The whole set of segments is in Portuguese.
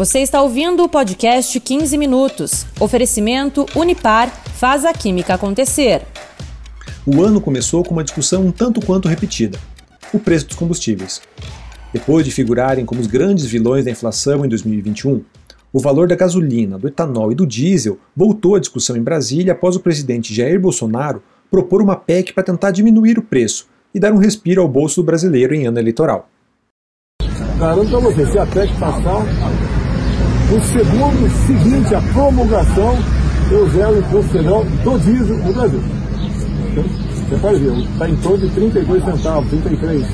Você está ouvindo o podcast 15 Minutos. Oferecimento Unipar faz a química acontecer. O ano começou com uma discussão um tanto quanto repetida: o preço dos combustíveis. Depois de figurarem como os grandes vilões da inflação em 2021, o valor da gasolina, do etanol e do diesel voltou à discussão em Brasília após o presidente Jair Bolsonaro propor uma PEC para tentar diminuir o preço e dar um respiro ao bolso do brasileiro em ano eleitoral. Garanto a você, se a PEC passar, no segundo seguinte à promulgação, eu zero o imposto federal do diesel no Brasil. Então, você pode ver, está em torno de 32 centavos, 33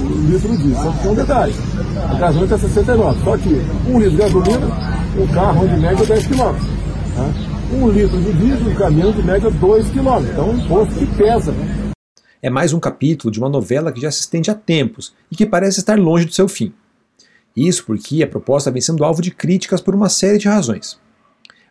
o litro diesel. Só que tem um detalhe, a gasolina está 69, só que um litro de gasolina, um carro de média 10 km. Tá? Um litro de diesel, um caminhão de média 2 km. Então é um imposto que pesa. Né? É mais um capítulo de uma novela que já se estende há tempos e que parece estar longe do seu fim. Isso porque a proposta vem sendo alvo de críticas por uma série de razões.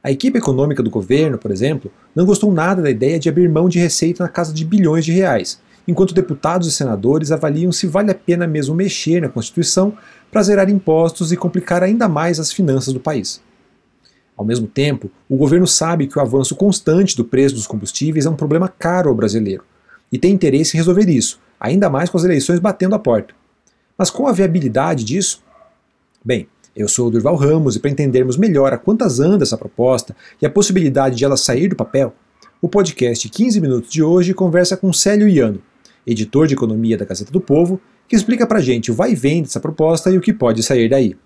A equipe econômica do governo, por exemplo, não gostou nada da ideia de abrir mão de receita na casa de bilhões de reais, enquanto deputados e senadores avaliam se vale a pena mesmo mexer na Constituição para zerar impostos e complicar ainda mais as finanças do país. Ao mesmo tempo, o governo sabe que o avanço constante do preço dos combustíveis é um problema caro ao brasileiro e tem interesse em resolver isso, ainda mais com as eleições batendo a porta. Mas qual a viabilidade disso? Bem, eu sou o Durval Ramos e para entendermos melhor a quantas anda essa proposta e a possibilidade de ela sair do papel, o podcast 15 Minutos de hoje conversa com Célio Iano, editor de economia da Gazeta do Povo, que explica pra gente o vai e vem dessa proposta e o que pode sair daí.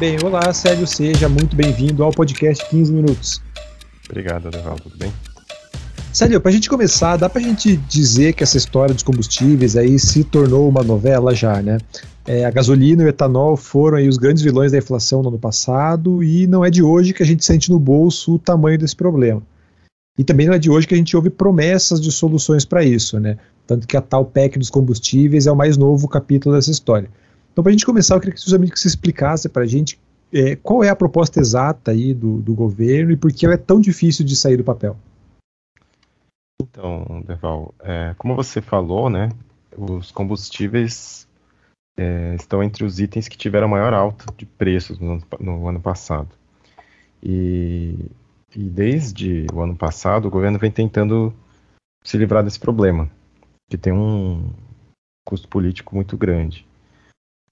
Bem, olá Célio, seja muito bem-vindo ao podcast 15 Minutos. Obrigado, Durval, tudo bem? Célio, para a gente começar, dá para a gente dizer que essa história dos combustíveis aí se tornou uma novela já, né? É, a gasolina e o etanol foram aí os grandes vilões da inflação no ano passado e não é de hoje que a gente sente no bolso o tamanho desse problema. E também não é de hoje que a gente ouve promessas de soluções para isso, né? Tanto que a tal PEC dos combustíveis é o mais novo capítulo dessa história. Então, para a gente começar, eu queria que justamente você explicasse para a gente é, qual é a proposta exata aí do, do governo e por que ela é tão difícil de sair do papel. Então, Deval, é, como você falou, né, os combustíveis é, estão entre os itens que tiveram maior alta de preços no, no ano passado. E, e, desde o ano passado, o governo vem tentando se livrar desse problema, que tem um custo político muito grande.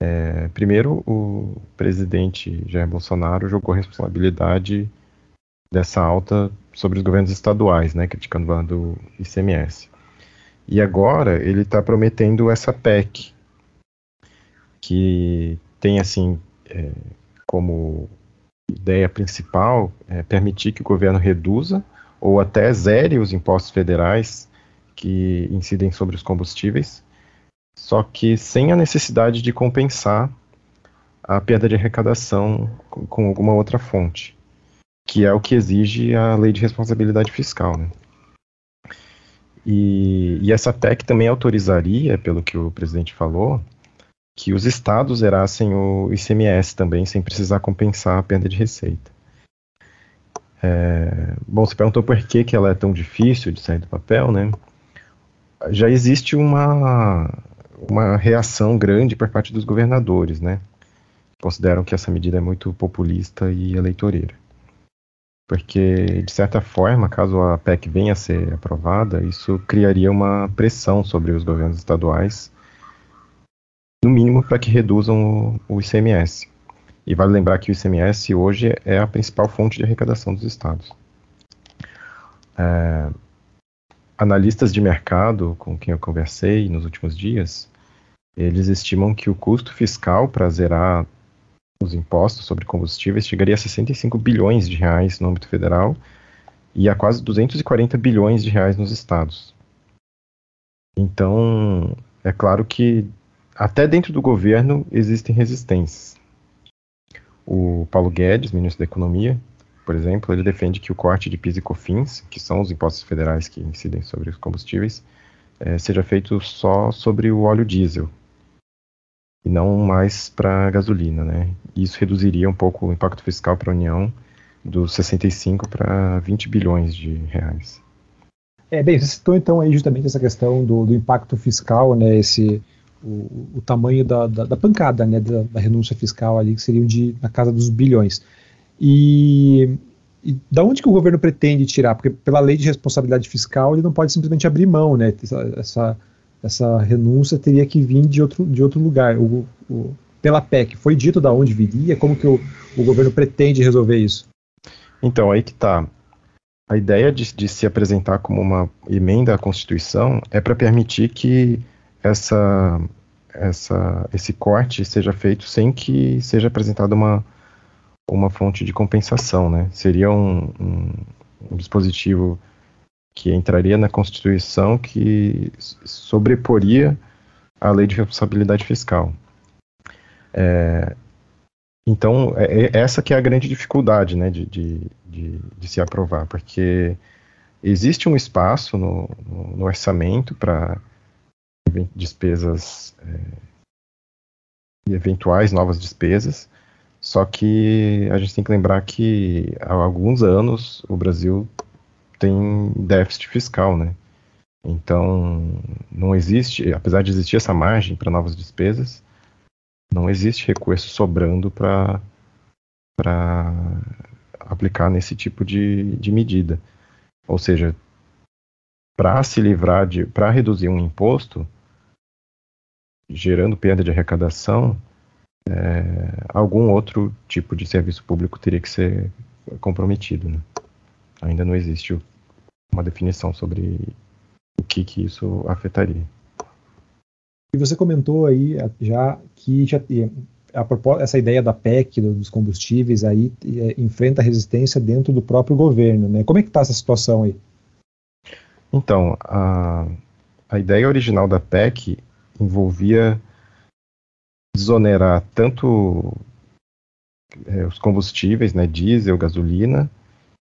É, primeiro, o presidente Jair Bolsonaro jogou a responsabilidade dessa alta sobre os governos estaduais, né, criticando o ICMS. E agora ele está prometendo essa PEC, que tem assim é, como ideia principal é, permitir que o governo reduza ou até zere os impostos federais que incidem sobre os combustíveis, só que sem a necessidade de compensar a perda de arrecadação com, alguma outra fonte, que é o que exige a lei de responsabilidade fiscal. Né? E, e essa PEC também autorizaria, pelo que o presidente falou, que os estados zerassem o ICMS também, sem precisar compensar a perda de receita. É, bom, você perguntou por que, que ela é tão difícil de sair do papel, né? Já existe uma, uma reação grande por parte dos governadores, né? Consideram que essa medida é muito populista e eleitoreira. Porque, de certa forma, caso a PEC venha a ser aprovada, isso criaria uma pressão sobre os governos estaduais no mínimo para que reduzam o, o ICMS. E vale lembrar que o ICMS hoje é a principal fonte de arrecadação dos estados. É, analistas de mercado com quem eu conversei nos últimos dias, eles estimam que o custo fiscal para zerar os impostos sobre combustíveis chegaria a 65 bilhões de reais no âmbito federal e a quase 240 bilhões de reais nos estados. então, é claro que até dentro do governo existem resistências. O Paulo Guedes, ministro da Economia, por exemplo, ele defende que o corte de PIS e COFINS, que são os impostos federais que incidem sobre os combustíveis, é, seja feito só sobre o óleo diesel e não mais para gasolina, né? Isso reduziria um pouco o impacto fiscal para a União dos 65 para 20 bilhões de reais. É, bem, você citou então aí justamente essa questão do, do impacto fiscal, né, esse, o, o tamanho da, da, da, pancada, né, da, da, renúncia fiscal ali, que seriam de, na casa dos bilhões. E, e da onde que o governo pretende tirar? Porque pela lei de responsabilidade fiscal ele não pode simplesmente abrir mão, né, essa, essa, essa renúncia teria que vir de outro, de outro lugar. O, o, pela PEC, foi dito da onde viria? Como que o, o governo pretende resolver isso? Então, aí que está a ideia de, de, se apresentar como uma emenda à Constituição é para permitir que essa, essa, esse corte seja feito sem que seja apresentada uma, uma fonte de compensação, né? Seria um, um, um dispositivo que entraria na Constituição que sobreporia a lei de responsabilidade fiscal. É, então, é, é, essa que é a grande dificuldade né, de, de, de, de se aprovar, porque existe um espaço no, no, no orçamento para despesas é, e eventuais novas despesas, só que a gente tem que lembrar que há alguns anos o Brasil tem déficit fiscal, né? Então, não existe, apesar de existir essa margem para novas despesas, não existe recurso sobrando para aplicar nesse tipo de, de medida. Ou seja, para se livrar de, para reduzir um imposto, gerando perda de arrecadação, é, algum outro tipo de serviço público teria que ser comprometido. Né? Ainda não existe uma definição sobre o que, que isso afetaria. E você comentou aí eh, já que já, a, essa ideia da PEC, dos combustíveis, aí é, enfrenta resistência dentro do próprio governo. Né? Como é que está essa situação aí? Então, a, a ideia original da PEC envolvia desonerar tanto é, os combustíveis, né, diesel, gasolina,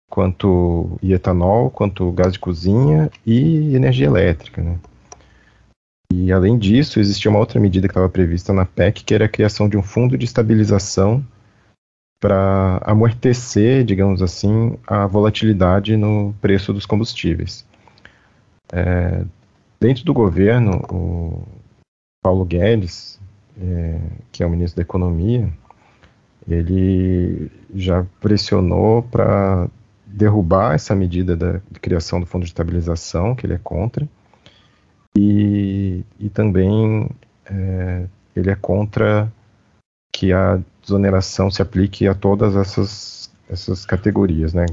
quanto etanol, quanto gás de cozinha e energia elétrica, né? E além disso, existia uma outra medida que estava prevista na PEC, que era a criação de um fundo de estabilização para amortecer, digamos assim, a volatilidade no preço dos combustíveis. É, dentro do governo, o Paulo Guedes, é, que é o ministro da Economia, ele já pressionou para derrubar essa medida da criação do fundo de estabilização, que ele é contra, e, e também é, ele é contra que a desoneração se aplique a todas essas, essas categorias, né,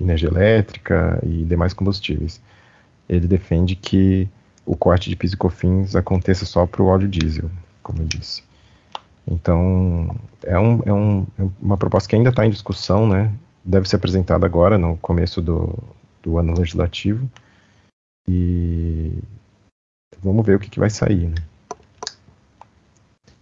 energia elétrica e demais combustíveis. Ele defende que o corte de PIS e COFINS aconteça só para o óleo diesel, como eu disse. Então, é, um, é, um, é uma proposta que ainda está em discussão, né? Deve ser apresentada agora, no começo do, do ano legislativo. E vamos ver o que, que vai sair. Né?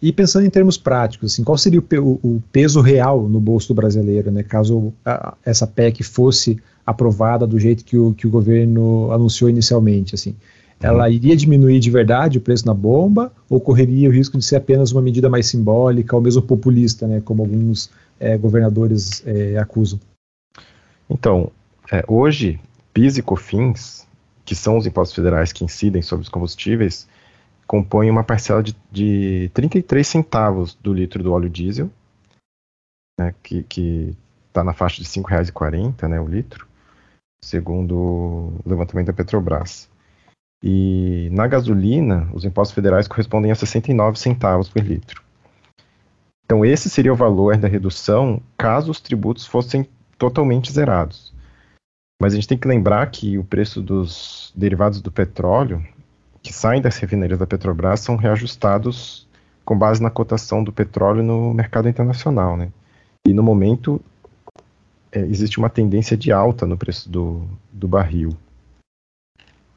E pensando em termos práticos, assim, qual seria o, o peso real no bolso do brasileiro, né, caso a, essa PEC fosse aprovada do jeito que o, que o governo anunciou inicialmente? Assim, ela uhum. iria diminuir de verdade o preço na bomba ou correria o risco de ser apenas uma medida mais simbólica ou mesmo populista, né, como alguns é, governadores é, acusam? Então, é, hoje, PIS e COFINS que são os impostos federais que incidem sobre os combustíveis, compõem uma parcela de, de 33 centavos do litro do óleo diesel, né, que está na faixa de R$ 5,40 né, o litro, segundo o levantamento da Petrobras. E na gasolina, os impostos federais correspondem a 69 centavos por litro. Então, esse seria o valor da redução caso os tributos fossem totalmente zerados. Mas a gente tem que lembrar que o preço dos derivados do petróleo, que saem das refinarias da Petrobras, são reajustados com base na cotação do petróleo no mercado internacional. Né? E no momento é, existe uma tendência de alta no preço do, do barril.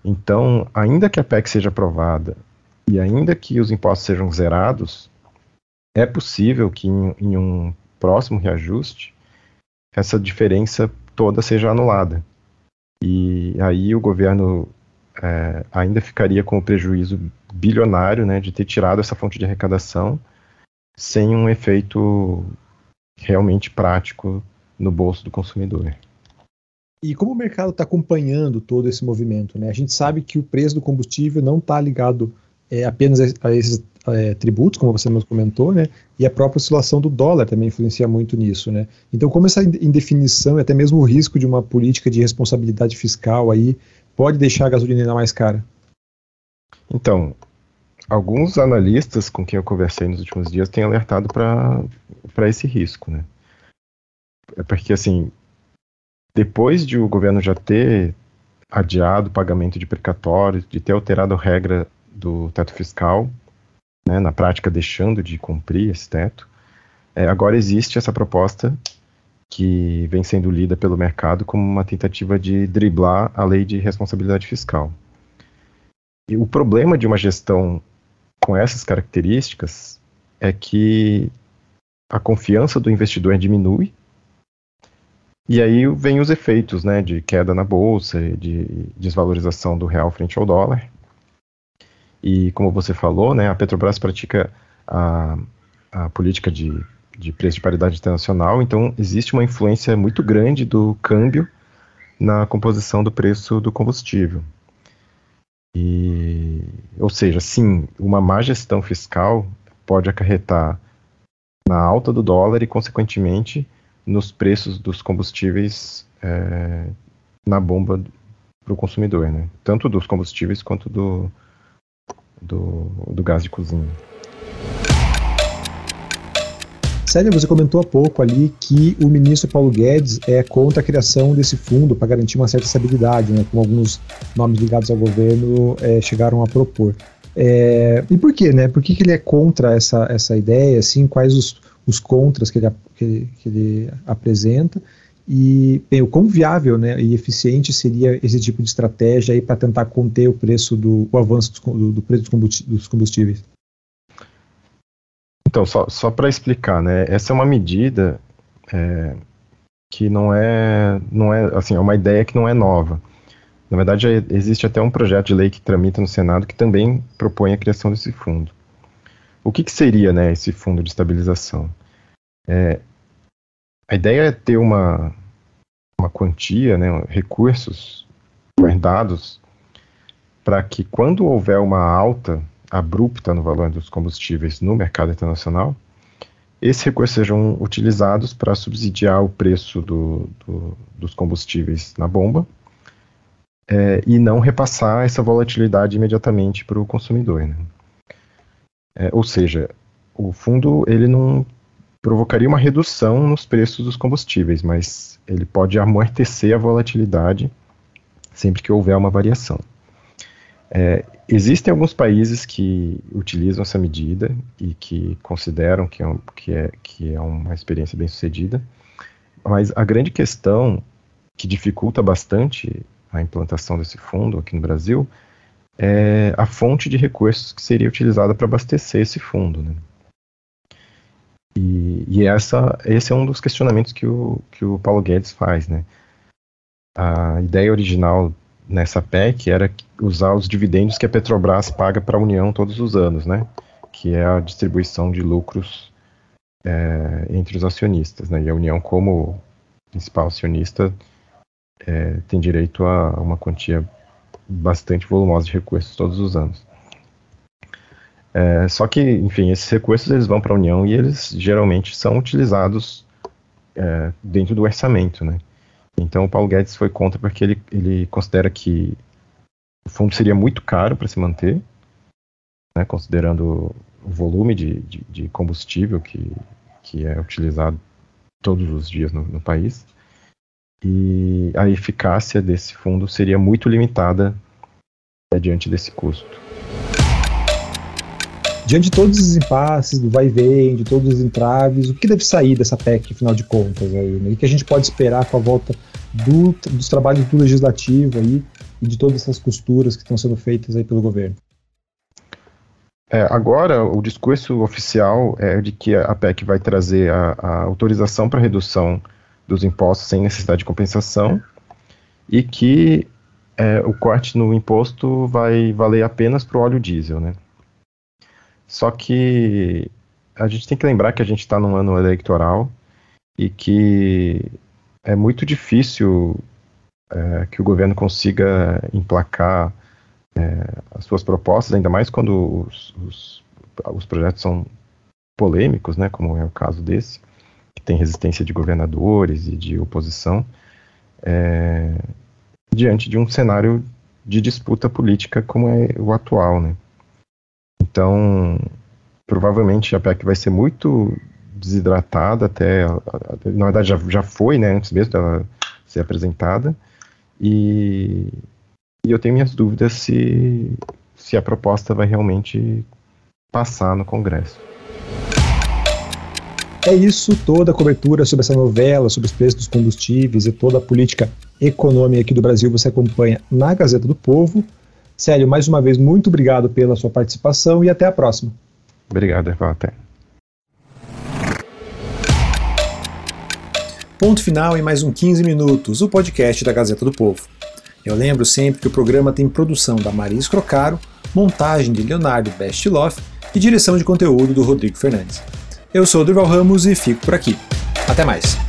Então, ainda que a PEC seja aprovada e ainda que os impostos sejam zerados, é possível que em, em um próximo reajuste essa diferença toda seja anulada. E aí o governo é, ainda ficaria com o prejuízo bilionário né, de ter tirado essa fonte de arrecadação sem um efeito realmente prático no bolso do consumidor. E como o mercado está acompanhando todo esse movimento? Né? A gente sabe que o preço do combustível não está ligado é, apenas a, esses é, tributos, como você mesmo comentou, né? e a própria oscilação do dólar também influencia muito nisso. Né? Então, como essa indefinição e até mesmo o risco de uma política de responsabilidade fiscal aí pode deixar a gasolina ainda mais cara? Então, alguns analistas com quem eu conversei nos últimos dias têm alertado para esse risco. Né? É porque, assim, depois de o governo já ter adiado o pagamento de precatórios, de ter alterado a regra do teto fiscal, né, na prática deixando de cumprir esse teto, é, agora existe essa proposta que vem sendo lida pelo mercado como uma tentativa de driblar a lei de responsabilidade fiscal. E o problema de uma gestão com essas características é que a confiança do investidor diminui e aí vem os efeitos né, de queda na bolsa, de desvalorização do real frente ao dólar. E como você falou, né, a Petrobras pratica a, a política de, de preço de paridade internacional, então existe uma influência muito grande do câmbio na composição do preço do combustível. E, ou seja, sim, uma má gestão fiscal pode acarretar na alta do dólar e, consequentemente, nos preços dos combustíveis é, na bomba para o consumidor, né? Tanto dos combustíveis quanto do, do, do gás de cozinha. Célia, você comentou há pouco ali que o ministro Paulo Guedes é contra a criação desse fundo para garantir uma certa estabilidade, né, como alguns nomes ligados ao governo é, chegaram a propor. É, e por quê, né? Por que, que ele é contra essa, essa ideia? Assim, quais os, os contras que ele, que, que ele apresenta e bem, o quão viável né, e eficiente seria esse tipo de estratégia para tentar conter o preço do o avanço do, do preço dos combustíveis. Então, só, só para explicar, né, essa é uma medida é, que não é, não é, assim, é uma ideia que não é nova. Na verdade, existe até um projeto de lei que tramita no Senado que também propõe a criação desse fundo. O que, que seria né, esse fundo de estabilização? É, a ideia é ter uma, uma quantia, né, recursos guardados para que quando houver uma alta abrupta no valor dos combustíveis no mercado internacional, esses recursos sejam utilizados para subsidiar o preço do, do, dos combustíveis na bomba é, e não repassar essa volatilidade imediatamente para o consumidor. Né? É, ou seja, o fundo ele não provocaria uma redução nos preços dos combustíveis, mas ele pode amortecer a volatilidade sempre que houver uma variação. É, existem alguns países que utilizam essa medida e que consideram que é, um, que é, que é uma experiência bem sucedida, mas a grande questão que dificulta bastante a implantação desse fundo aqui no Brasil é a fonte de recursos que seria utilizada para abastecer esse fundo. Né? E, e, essa, esse é um dos questionamentos que o, que o Paulo Guedes faz. Né? A ideia original nessa PEC era usar os dividendos que a Petrobras paga para a União todos os anos, né? que é a distribuição de lucros é, entre os acionistas. Né? E a União, como principal acionista, é, tem direito a uma quantia bastante volumosa de recursos todos os anos. É, só que, enfim, esses recursos eles vão para a União e eles geralmente são utilizados é, dentro do orçamento, né? Então o Paulo Guedes foi contra porque ele, ele considera que o fundo seria muito caro para se manter, né, considerando o volume de, de, de, combustível que, que é utilizado todos os dias no, no país e a eficácia desse fundo seria muito limitada é, diante desse custo. Diante de todos os impasses, do vai e vem, de todos os entraves, o que deve sair dessa PEC, afinal de contas? Aí, né? O que a gente pode esperar com a volta do, dos trabalhos do legislativo aí e de todas essas costuras que estão sendo feitas aí pelo governo? É, agora, o discurso oficial é de que a PEC vai trazer a, a autorização para redução dos impostos sem necessidade de compensação e que é, o corte no imposto vai valer apenas para o óleo diesel, né? Só que a gente tem que lembrar que a gente está num ano eleitoral e que é muito difícil é, que o governo consiga emplacar é, as suas propostas, ainda mais quando os, os, os, projetos são polêmicos, né, como é o caso desse, tem resistência de governadores e de oposição, é, diante de um cenário de disputa política como é o atual. Né. Então, provavelmente a PEC vai ser muito desidratada até, na verdade já, já foi, né, antes mesmo dela ser apresentada, e e eu tenho minhas dúvidas se, se a proposta vai realmente passar no Congresso. É isso, toda a cobertura sobre essa novela, sobre os preços dos combustíveis e toda a política econômica aqui do Brasil você acompanha na Gazeta do Povo. Célio, mais uma vez, muito obrigado pela sua participação e até a próxima. Obrigado, Erval, até. Ponto final em mais um 15 Minutos, o podcast da Gazeta do Povo. Eu lembro sempre que o programa tem produção da Maria Escrocaro, montagem de Leonardo Bestloff e direção de conteúdo do Rodrigo Fernandes. Eu sou o Durval Ramos e fico por aqui. Até mais!